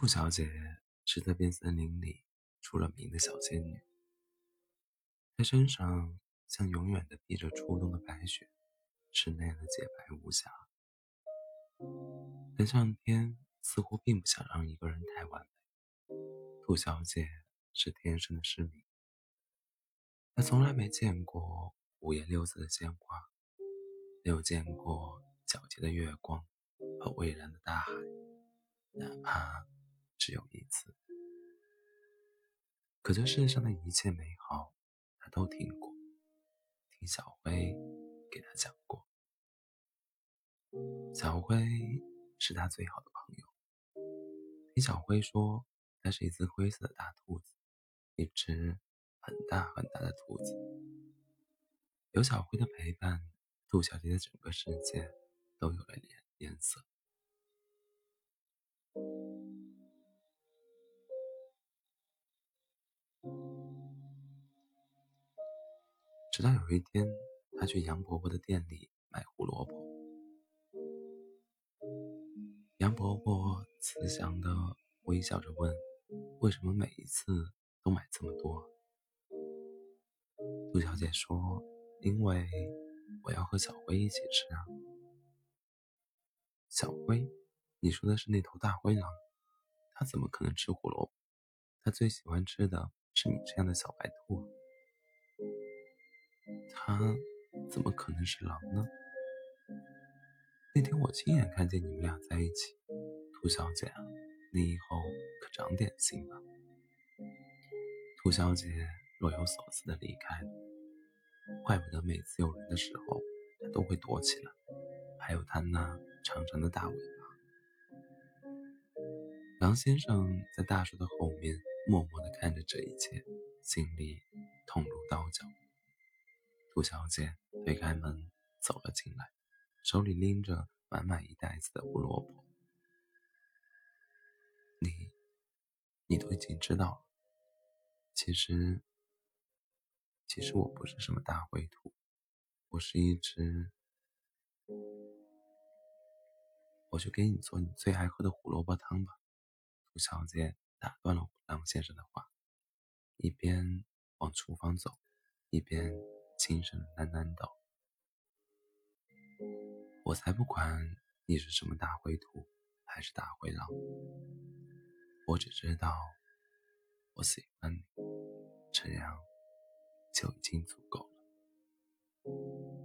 兔小姐是这片森林里出了名的小仙女，她身上像永远的披着初冬的白雪，是那样的洁白无瑕。但上天似乎并不想让一个人太完美。兔小姐是天生的失明，她从来没见过五颜六色的鲜花，没有见过皎洁的月光和蔚蓝的大海，哪怕只有一次。可这世上的一切美好，他都听过，听小辉给他讲过。小辉是他最好的朋友。听小辉说，他是一只灰色的大兔子，一只很大很大的兔子。有小辉的陪伴，兔小姐的整个世界都有了颜颜色。直到有一天，他去杨伯伯的店里买胡萝卜。杨伯伯慈祥的微笑着问：“为什么每一次都买这么多？”杜小姐说：“因为我要和小灰一起吃啊。”小灰，你说的是那头大灰狼？它怎么可能吃胡萝卜？它最喜欢吃的是你这样的小白兔。他怎么可能是狼呢？那天我亲眼看见你们俩在一起，兔小姐啊，你以后可长点心吧。兔小姐若有所思的离开了，怪不得每次有人的时候，她都会躲起来。还有她那长长的大尾巴。狼先生在大树的后面默默的看着这一切，心里痛如刀绞。兔小姐推开门走了进来。手里拎着满满一袋子的胡萝卜，你，你都已经知道了。其实，其实我不是什么大灰兔，我是一只……我去给你做你最爱喝的胡萝卜汤吧。兔小姐打断了狼先生的话，一边往厨房走，一边轻声喃喃道。我才不管你是什么大灰兔还是大灰狼，我只知道我喜欢你，这样就已经足够了。